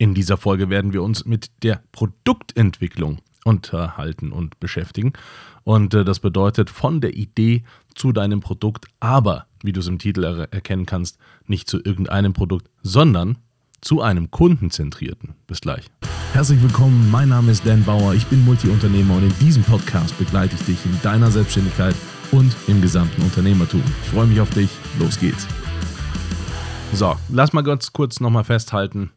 In dieser Folge werden wir uns mit der Produktentwicklung unterhalten und beschäftigen. Und äh, das bedeutet von der Idee zu deinem Produkt, aber, wie du es im Titel er erkennen kannst, nicht zu irgendeinem Produkt, sondern zu einem kundenzentrierten. Bis gleich. Herzlich willkommen, mein Name ist Dan Bauer, ich bin Multiunternehmer und in diesem Podcast begleite ich dich in deiner Selbstständigkeit und im gesamten Unternehmertum. Ich freue mich auf dich, los geht's. So, lass mal ganz kurz nochmal festhalten,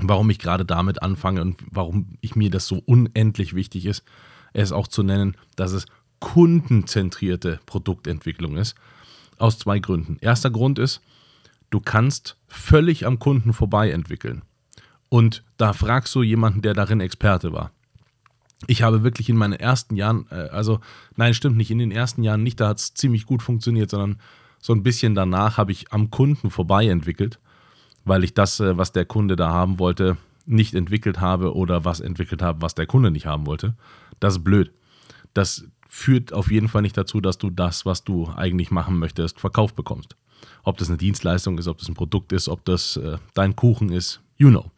warum ich gerade damit anfange und warum ich mir das so unendlich wichtig ist, es auch zu nennen, dass es kundenzentrierte Produktentwicklung ist. Aus zwei Gründen. Erster Grund ist, du kannst völlig am Kunden vorbei entwickeln. Und da fragst du jemanden, der darin Experte war. Ich habe wirklich in meinen ersten Jahren, äh, also nein, stimmt nicht, in den ersten Jahren nicht, da hat es ziemlich gut funktioniert, sondern so ein bisschen danach habe ich am Kunden vorbei entwickelt weil ich das, äh, was der Kunde da haben wollte, nicht entwickelt habe oder was entwickelt habe, was der Kunde nicht haben wollte. Das ist blöd. Das führt auf jeden Fall nicht dazu, dass du das, was du eigentlich machen möchtest, verkauft bekommst. Ob das eine Dienstleistung ist, ob das ein Produkt ist, ob das äh, dein Kuchen ist, you know.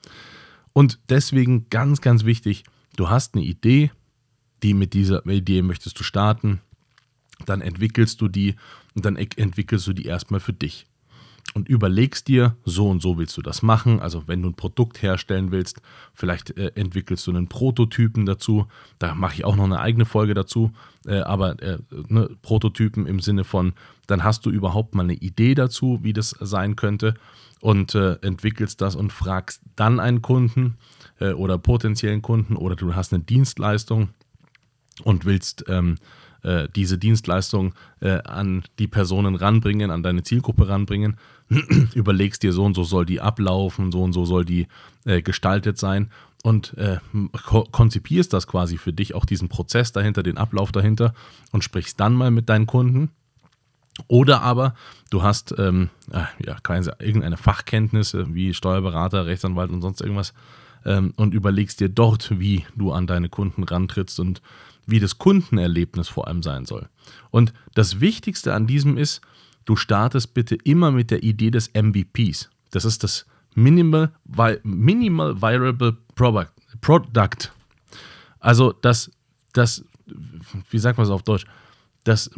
Und deswegen ganz, ganz wichtig, du hast eine Idee, die mit dieser Idee möchtest du starten, dann entwickelst du die und dann entwickelst du die erstmal für dich und überlegst dir, so und so willst du das machen. Also wenn du ein Produkt herstellen willst, vielleicht äh, entwickelst du einen Prototypen dazu. Da mache ich auch noch eine eigene Folge dazu. Äh, aber äh, ne, Prototypen im Sinne von, dann hast du überhaupt mal eine Idee dazu, wie das sein könnte und äh, entwickelst das und fragst dann einen Kunden äh, oder potenziellen Kunden oder du hast eine Dienstleistung und willst ähm, äh, diese Dienstleistung äh, an die Personen ranbringen, an deine Zielgruppe ranbringen, überlegst dir, so und so soll die ablaufen, so und so soll die äh, gestaltet sein und äh, ko konzipierst das quasi für dich, auch diesen Prozess dahinter, den Ablauf dahinter und sprichst dann mal mit deinen Kunden. Oder aber du hast ähm, äh, ja, irgendeine Fachkenntnis wie Steuerberater, Rechtsanwalt und sonst irgendwas ähm, und überlegst dir dort, wie du an deine Kunden rantrittst und wie das Kundenerlebnis vor allem sein soll. Und das Wichtigste an diesem ist, du startest bitte immer mit der Idee des MVPs. Das ist das Minimal, Minimal Viable Product. Also das, das, wie sagt man es auf Deutsch? Das,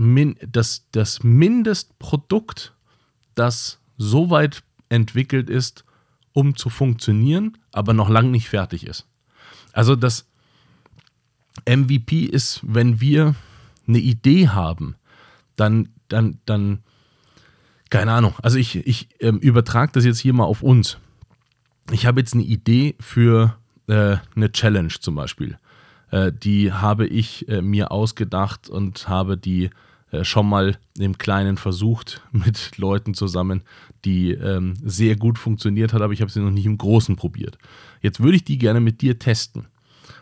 das, das Mindestprodukt, das so weit entwickelt ist, um zu funktionieren, aber noch lange nicht fertig ist. Also das MVP ist, wenn wir eine Idee haben, dann, dann, dann, keine Ahnung. Also ich, ich ähm, übertrage das jetzt hier mal auf uns. Ich habe jetzt eine Idee für äh, eine Challenge zum Beispiel. Äh, die habe ich äh, mir ausgedacht und habe die äh, schon mal im Kleinen versucht mit Leuten zusammen, die ähm, sehr gut funktioniert hat, aber ich habe sie noch nicht im Großen probiert. Jetzt würde ich die gerne mit dir testen.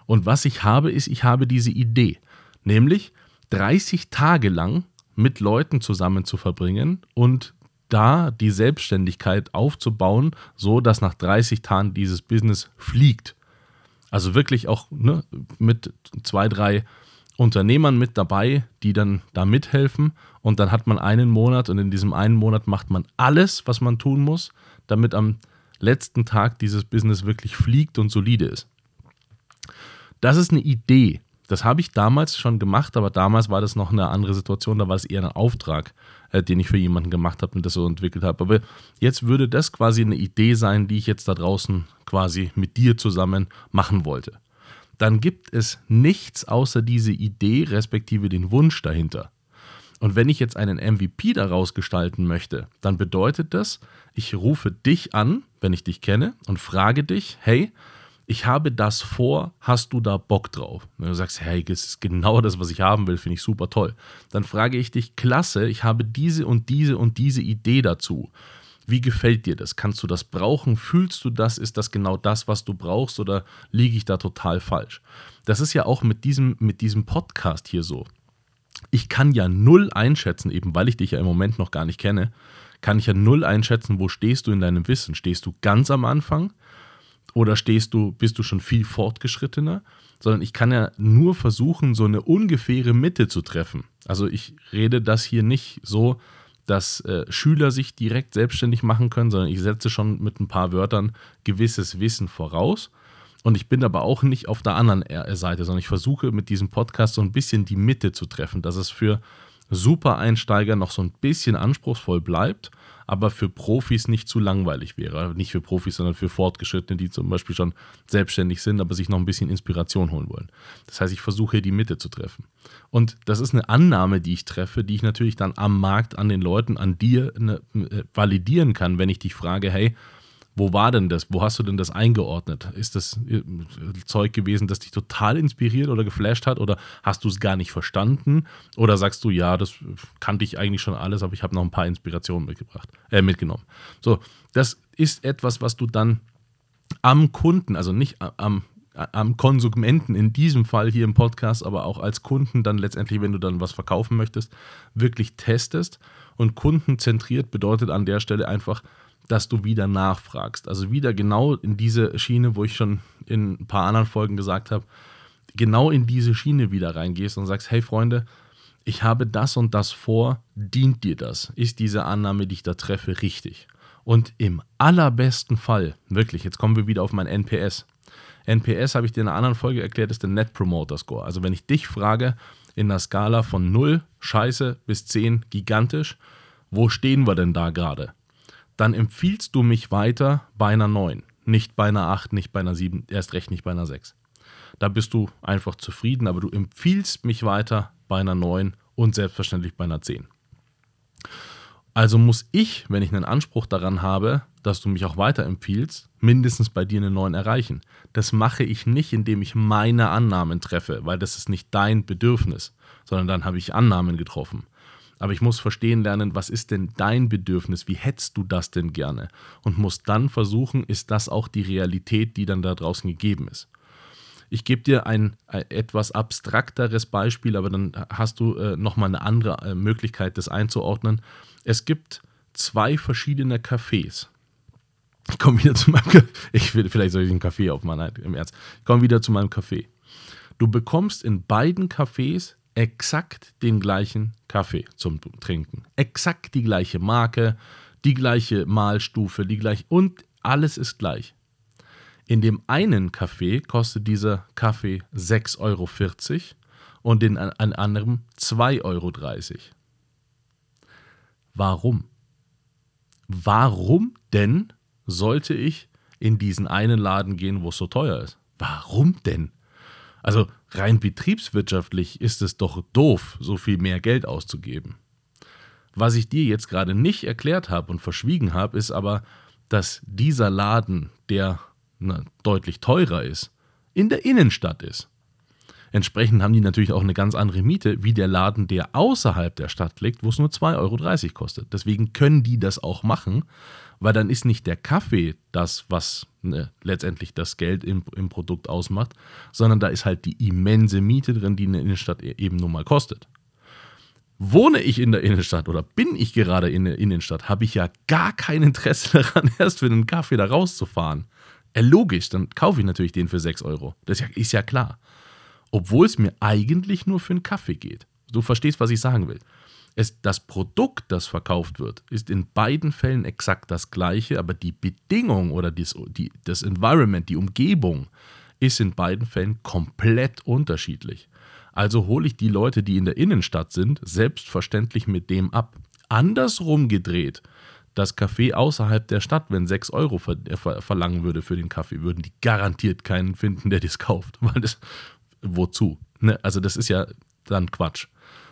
Und was ich habe, ist, ich habe diese Idee, nämlich 30 Tage lang mit Leuten zusammen zu verbringen und da die Selbstständigkeit aufzubauen, so dass nach 30 Tagen dieses Business fliegt. Also wirklich auch ne, mit zwei, drei Unternehmern mit dabei, die dann da mithelfen. Und dann hat man einen Monat und in diesem einen Monat macht man alles, was man tun muss, damit am letzten Tag dieses Business wirklich fliegt und solide ist. Das ist eine Idee. Das habe ich damals schon gemacht, aber damals war das noch eine andere Situation. Da war es eher ein Auftrag, äh, den ich für jemanden gemacht habe und das so entwickelt habe. Aber jetzt würde das quasi eine Idee sein, die ich jetzt da draußen quasi mit dir zusammen machen wollte. Dann gibt es nichts außer diese Idee, respektive den Wunsch dahinter. Und wenn ich jetzt einen MVP daraus gestalten möchte, dann bedeutet das, ich rufe dich an, wenn ich dich kenne, und frage dich, hey, ich habe das vor, hast du da Bock drauf? Wenn du sagst, hey, das ist genau das, was ich haben will, finde ich super toll. Dann frage ich dich, klasse, ich habe diese und diese und diese Idee dazu. Wie gefällt dir das? Kannst du das brauchen? Fühlst du das? Ist das genau das, was du brauchst oder liege ich da total falsch? Das ist ja auch mit diesem, mit diesem Podcast hier so. Ich kann ja null einschätzen, eben weil ich dich ja im Moment noch gar nicht kenne, kann ich ja null einschätzen, wo stehst du in deinem Wissen. Stehst du ganz am Anfang? Oder stehst du, bist du schon viel fortgeschrittener, sondern ich kann ja nur versuchen, so eine ungefähre Mitte zu treffen. Also ich rede das hier nicht so, dass äh, Schüler sich direkt selbstständig machen können, sondern ich setze schon mit ein paar Wörtern gewisses Wissen voraus. Und ich bin aber auch nicht auf der anderen Seite, sondern ich versuche mit diesem Podcast so ein bisschen die Mitte zu treffen, dass es für Super-Einsteiger noch so ein bisschen anspruchsvoll bleibt aber für Profis nicht zu langweilig wäre. Nicht für Profis, sondern für Fortgeschrittene, die zum Beispiel schon selbstständig sind, aber sich noch ein bisschen Inspiration holen wollen. Das heißt, ich versuche hier die Mitte zu treffen. Und das ist eine Annahme, die ich treffe, die ich natürlich dann am Markt, an den Leuten, an dir ne, äh, validieren kann, wenn ich dich frage, hey, wo war denn das? Wo hast du denn das eingeordnet? Ist das äh, Zeug gewesen, das dich total inspiriert oder geflasht hat? Oder hast du es gar nicht verstanden? Oder sagst du, ja, das kannte ich eigentlich schon alles, aber ich habe noch ein paar Inspirationen mitgebracht, äh, mitgenommen. So, das ist etwas, was du dann am Kunden, also nicht am, am Konsumenten in diesem Fall hier im Podcast, aber auch als Kunden dann letztendlich, wenn du dann was verkaufen möchtest, wirklich testest. Und kundenzentriert bedeutet an der Stelle einfach, dass du wieder nachfragst. Also wieder genau in diese Schiene, wo ich schon in ein paar anderen Folgen gesagt habe, genau in diese Schiene wieder reingehst und sagst, hey Freunde, ich habe das und das vor, dient dir das? Ist diese Annahme, die ich da treffe, richtig? Und im allerbesten Fall, wirklich, jetzt kommen wir wieder auf mein NPS. NPS habe ich dir in einer anderen Folge erklärt, ist der Net Promoter Score. Also wenn ich dich frage, in der Skala von 0, scheiße, bis 10, gigantisch, wo stehen wir denn da gerade? Dann empfiehlst du mich weiter bei einer 9. Nicht bei einer 8, nicht bei einer 7, erst recht nicht bei einer 6. Da bist du einfach zufrieden, aber du empfiehlst mich weiter bei einer 9 und selbstverständlich bei einer 10. Also muss ich, wenn ich einen Anspruch daran habe, dass du mich auch weiterempfiehlst, mindestens bei dir eine 9 erreichen. Das mache ich nicht, indem ich meine Annahmen treffe, weil das ist nicht dein Bedürfnis, sondern dann habe ich Annahmen getroffen. Aber ich muss verstehen lernen, was ist denn dein Bedürfnis? Wie hättest du das denn gerne? Und muss dann versuchen, ist das auch die Realität, die dann da draußen gegeben ist? Ich gebe dir ein, ein, etwas abstrakteres Beispiel, aber dann hast du äh, nochmal eine andere äh, Möglichkeit, das einzuordnen. Es gibt zwei verschiedene Cafés. Ich komme wieder zu meinem Café. Ich will, vielleicht soll ich einen Kaffee aufmachen, im Ernst. Ich komme wieder zu meinem Kaffee. Du bekommst in beiden Cafés exakt den gleichen Kaffee zum Trinken. Exakt die gleiche Marke, die gleiche Mahlstufe, die gleiche und alles ist gleich. In dem einen Kaffee kostet dieser Kaffee 6,40 Euro und in einem anderen 2,30 Euro. Warum? Warum denn sollte ich in diesen einen Laden gehen, wo es so teuer ist? Warum denn? Also rein betriebswirtschaftlich ist es doch doof, so viel mehr Geld auszugeben. Was ich dir jetzt gerade nicht erklärt habe und verschwiegen habe, ist aber, dass dieser Laden, der na, deutlich teurer ist, in der Innenstadt ist. Entsprechend haben die natürlich auch eine ganz andere Miete wie der Laden, der außerhalb der Stadt liegt, wo es nur 2,30 Euro kostet. Deswegen können die das auch machen, weil dann ist nicht der Kaffee das, was ne, letztendlich das Geld im, im Produkt ausmacht, sondern da ist halt die immense Miete drin, die in der Innenstadt e-, eben nun mal kostet. Wohne ich in der Innenstadt oder bin ich gerade in der Innenstadt, habe ich ja gar kein Interesse daran, erst für einen Kaffee da rauszufahren. Ja, logisch, dann kaufe ich natürlich den für 6 Euro. Das ist ja, ist ja klar. Obwohl es mir eigentlich nur für einen Kaffee geht. Du verstehst, was ich sagen will. Es, das Produkt, das verkauft wird, ist in beiden Fällen exakt das gleiche, aber die Bedingung oder dies, die, das Environment, die Umgebung, ist in beiden Fällen komplett unterschiedlich. Also hole ich die Leute, die in der Innenstadt sind, selbstverständlich mit dem ab. Andersrum gedreht, das Café außerhalb der Stadt, wenn 6 Euro ver ver verlangen würde für den Kaffee, würden die garantiert keinen finden, der das kauft. Weil das, wozu? Ne? Also das ist ja dann Quatsch.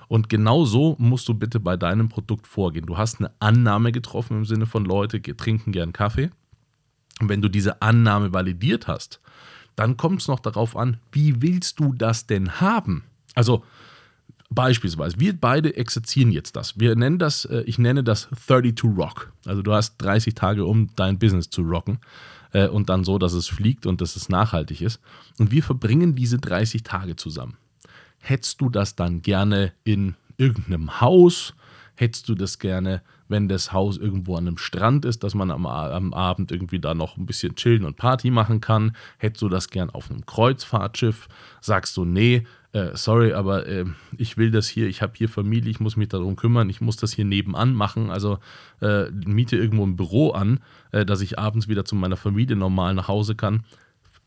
Und genau so musst du bitte bei deinem Produkt vorgehen. Du hast eine Annahme getroffen im Sinne von Leute trinken gern Kaffee. Und wenn du diese Annahme validiert hast, dann kommt es noch darauf an, wie willst du das denn haben? Also beispielsweise, wir beide exerzieren jetzt das. Wir nennen das, äh, ich nenne das 32 Rock. Also du hast 30 Tage, um dein Business zu rocken äh, und dann so, dass es fliegt und dass es nachhaltig ist. Und wir verbringen diese 30 Tage zusammen. Hättest du das dann gerne in irgendeinem Haus? Hättest du das gerne, wenn das Haus irgendwo an einem Strand ist, dass man am, am Abend irgendwie da noch ein bisschen chillen und Party machen kann? Hättest du das gern auf einem Kreuzfahrtschiff? Sagst du, nee, äh, sorry, aber äh, ich will das hier, ich habe hier Familie, ich muss mich darum kümmern, ich muss das hier nebenan machen, also äh, miete irgendwo ein Büro an, äh, dass ich abends wieder zu meiner Familie normal nach Hause kann.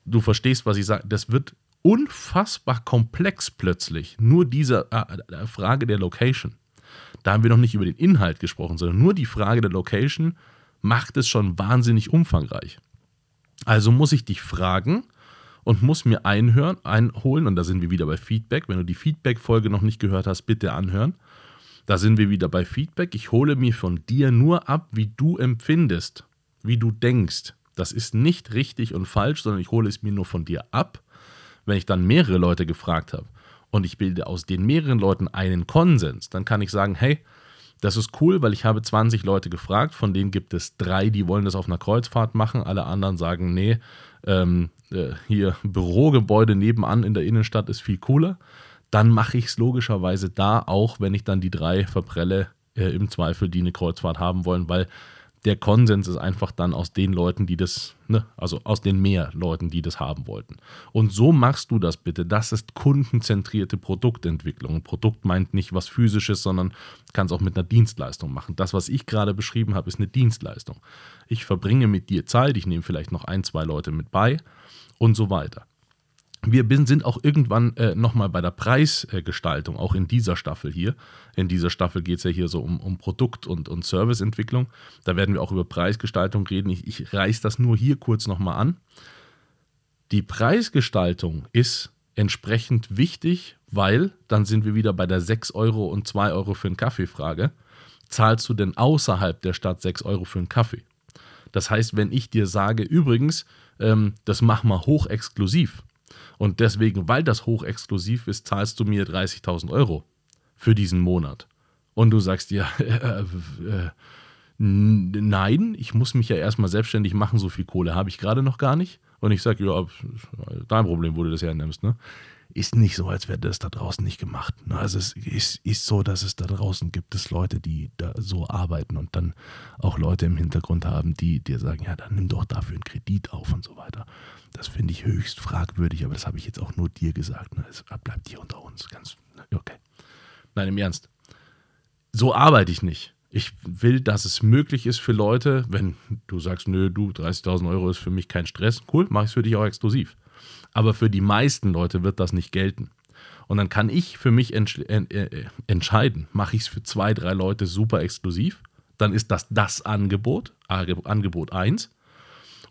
Du verstehst, was ich sage. Das wird unfassbar komplex plötzlich. Nur diese äh, Frage der Location. Da haben wir noch nicht über den Inhalt gesprochen, sondern nur die Frage der Location macht es schon wahnsinnig umfangreich. Also muss ich dich fragen, und muss mir einhören, einholen, und da sind wir wieder bei Feedback. Wenn du die Feedback-Folge noch nicht gehört hast, bitte anhören. Da sind wir wieder bei Feedback. Ich hole mir von dir nur ab, wie du empfindest, wie du denkst. Das ist nicht richtig und falsch, sondern ich hole es mir nur von dir ab. Wenn ich dann mehrere Leute gefragt habe und ich bilde aus den mehreren Leuten einen Konsens, dann kann ich sagen, hey, das ist cool, weil ich habe 20 Leute gefragt, von denen gibt es drei, die wollen das auf einer Kreuzfahrt machen, alle anderen sagen, nee, ähm, äh, hier Bürogebäude nebenan in der Innenstadt ist viel cooler, dann mache ich es logischerweise da auch, wenn ich dann die drei verprelle, äh, im Zweifel, die eine Kreuzfahrt haben wollen, weil der Konsens ist einfach dann aus den Leuten, die das, ne, also aus den mehr Leuten, die das haben wollten. Und so machst du das bitte. Das ist kundenzentrierte Produktentwicklung. Ein Produkt meint nicht was Physisches, sondern kann es auch mit einer Dienstleistung machen. Das, was ich gerade beschrieben habe, ist eine Dienstleistung. Ich verbringe mit dir Zeit, ich nehme vielleicht noch ein, zwei Leute mit bei und so weiter. Wir sind auch irgendwann äh, nochmal bei der Preisgestaltung, auch in dieser Staffel hier. In dieser Staffel geht es ja hier so um, um Produkt- und, und Serviceentwicklung. Da werden wir auch über Preisgestaltung reden. Ich, ich reiße das nur hier kurz nochmal an. Die Preisgestaltung ist entsprechend wichtig, weil dann sind wir wieder bei der 6 Euro und 2 Euro für einen Kaffee-Frage. Zahlst du denn außerhalb der Stadt 6 Euro für einen Kaffee? Das heißt, wenn ich dir sage, übrigens, ähm, das mach mal hochexklusiv, und deswegen, weil das hochexklusiv ist, zahlst du mir 30.000 Euro für diesen Monat. Und du sagst ja, äh, äh, nein, ich muss mich ja erstmal selbstständig machen, so viel Kohle habe ich gerade noch gar nicht. Und ich sage, ja, dein Problem, wo du das hernimmst. Ne? Ist nicht so, als wäre das da draußen nicht gemacht. Ne? Also es ist, ist so, dass es da draußen gibt es Leute, die da so arbeiten und dann auch Leute im Hintergrund haben, die dir sagen, ja, dann nimm doch dafür einen Kredit auf und so weiter. Das finde ich höchst fragwürdig, aber das habe ich jetzt auch nur dir gesagt. Ne? Es bleibt hier unter uns. Ganz, ne? okay. Nein, im Ernst. So arbeite ich nicht. Ich will, dass es möglich ist für Leute, wenn du sagst, nö, du, 30.000 Euro ist für mich kein Stress, cool, mache ich es für dich auch exklusiv. Aber für die meisten Leute wird das nicht gelten. Und dann kann ich für mich entsch äh, äh, entscheiden, mache ich es für zwei, drei Leute super exklusiv, dann ist das das Angebot, Angebot 1.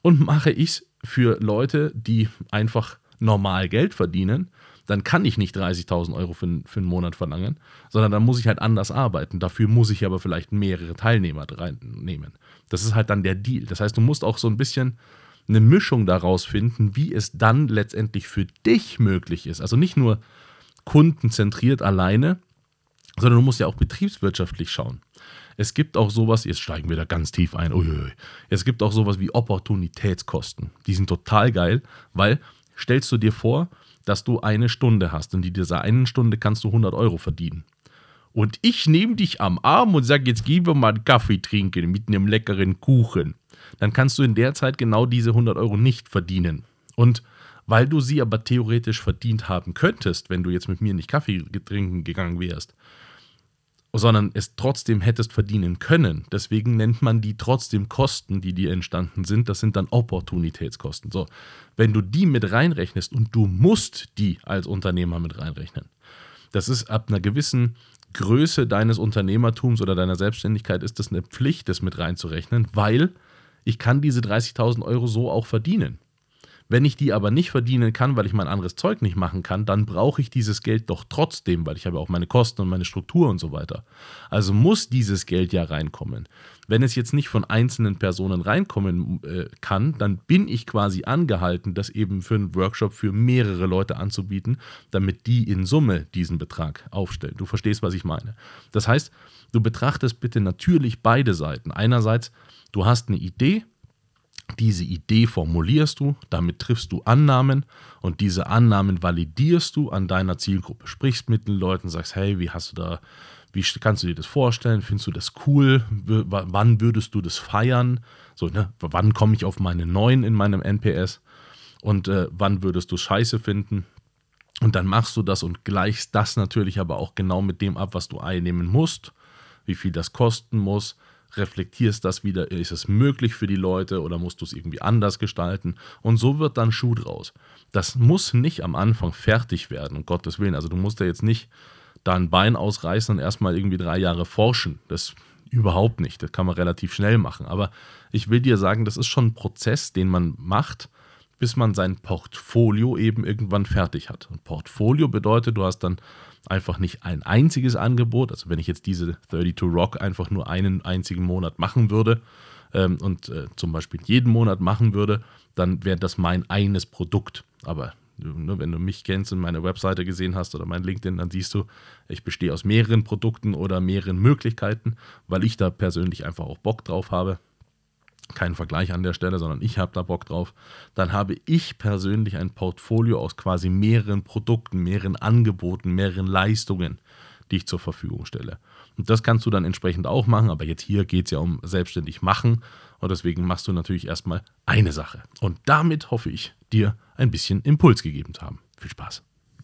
Und mache ich es für Leute, die einfach normal Geld verdienen, dann kann ich nicht 30.000 Euro für, für einen Monat verlangen, sondern dann muss ich halt anders arbeiten. Dafür muss ich aber vielleicht mehrere Teilnehmer reinnehmen. Das ist halt dann der Deal. Das heißt, du musst auch so ein bisschen eine Mischung daraus finden, wie es dann letztendlich für dich möglich ist. Also nicht nur kundenzentriert alleine, sondern du musst ja auch betriebswirtschaftlich schauen. Es gibt auch sowas, jetzt steigen wir da ganz tief ein, uiui. es gibt auch sowas wie Opportunitätskosten. Die sind total geil, weil stellst du dir vor, dass du eine Stunde hast und in dieser einen Stunde kannst du 100 Euro verdienen. Und ich nehme dich am Arm und sage, jetzt gehen wir mal einen Kaffee trinken mit einem leckeren Kuchen. Dann kannst du in der Zeit genau diese 100 Euro nicht verdienen. Und weil du sie aber theoretisch verdient haben könntest, wenn du jetzt mit mir nicht Kaffee trinken gegangen wärst, sondern es trotzdem hättest verdienen können. Deswegen nennt man die trotzdem Kosten, die dir entstanden sind. Das sind dann Opportunitätskosten. So, wenn du die mit reinrechnest und du musst die als Unternehmer mit reinrechnen, das ist ab einer gewissen Größe deines Unternehmertums oder deiner Selbstständigkeit ist das eine Pflicht, das mit reinzurechnen, weil ich kann diese 30.000 Euro so auch verdienen. Wenn ich die aber nicht verdienen kann, weil ich mein anderes Zeug nicht machen kann, dann brauche ich dieses Geld doch trotzdem, weil ich habe auch meine Kosten und meine Struktur und so weiter. Also muss dieses Geld ja reinkommen. Wenn es jetzt nicht von einzelnen Personen reinkommen äh, kann, dann bin ich quasi angehalten, das eben für einen Workshop für mehrere Leute anzubieten, damit die in Summe diesen Betrag aufstellen. Du verstehst, was ich meine. Das heißt, du betrachtest bitte natürlich beide Seiten. Einerseits, du hast eine Idee, diese Idee formulierst du, damit triffst du Annahmen und diese Annahmen validierst du an deiner Zielgruppe. Sprichst mit den Leuten, sagst, hey, wie hast du da, wie kannst du dir das vorstellen? Findest du das cool? W wann würdest du das feiern? So, ne? Wann komme ich auf meine 9 in meinem NPS? Und äh, wann würdest du scheiße finden? Und dann machst du das und gleichst das natürlich aber auch genau mit dem ab, was du einnehmen musst, wie viel das kosten muss, reflektierst das wieder, ist es möglich für die Leute oder musst du es irgendwie anders gestalten? Und so wird dann Schuh draus. Das muss nicht am Anfang fertig werden, um Gottes Willen. Also du musst ja jetzt nicht da ein Bein ausreißen und erstmal irgendwie drei Jahre forschen. Das überhaupt nicht. Das kann man relativ schnell machen. Aber ich will dir sagen, das ist schon ein Prozess, den man macht, bis man sein Portfolio eben irgendwann fertig hat. Und Portfolio bedeutet, du hast dann einfach nicht ein einziges Angebot. Also wenn ich jetzt diese 32 Rock einfach nur einen einzigen Monat machen würde ähm, und äh, zum Beispiel jeden Monat machen würde, dann wäre das mein eines Produkt. Aber ne, wenn du mich kennst und meine Webseite gesehen hast oder mein LinkedIn, dann siehst du, ich bestehe aus mehreren Produkten oder mehreren Möglichkeiten, weil ich da persönlich einfach auch Bock drauf habe kein Vergleich an der Stelle, sondern ich habe da Bock drauf, dann habe ich persönlich ein Portfolio aus quasi mehreren Produkten, mehreren Angeboten, mehreren Leistungen, die ich zur Verfügung stelle. Und das kannst du dann entsprechend auch machen, aber jetzt hier geht es ja um selbstständig machen und deswegen machst du natürlich erstmal eine Sache. Und damit hoffe ich, dir ein bisschen Impuls gegeben zu haben. Viel Spaß.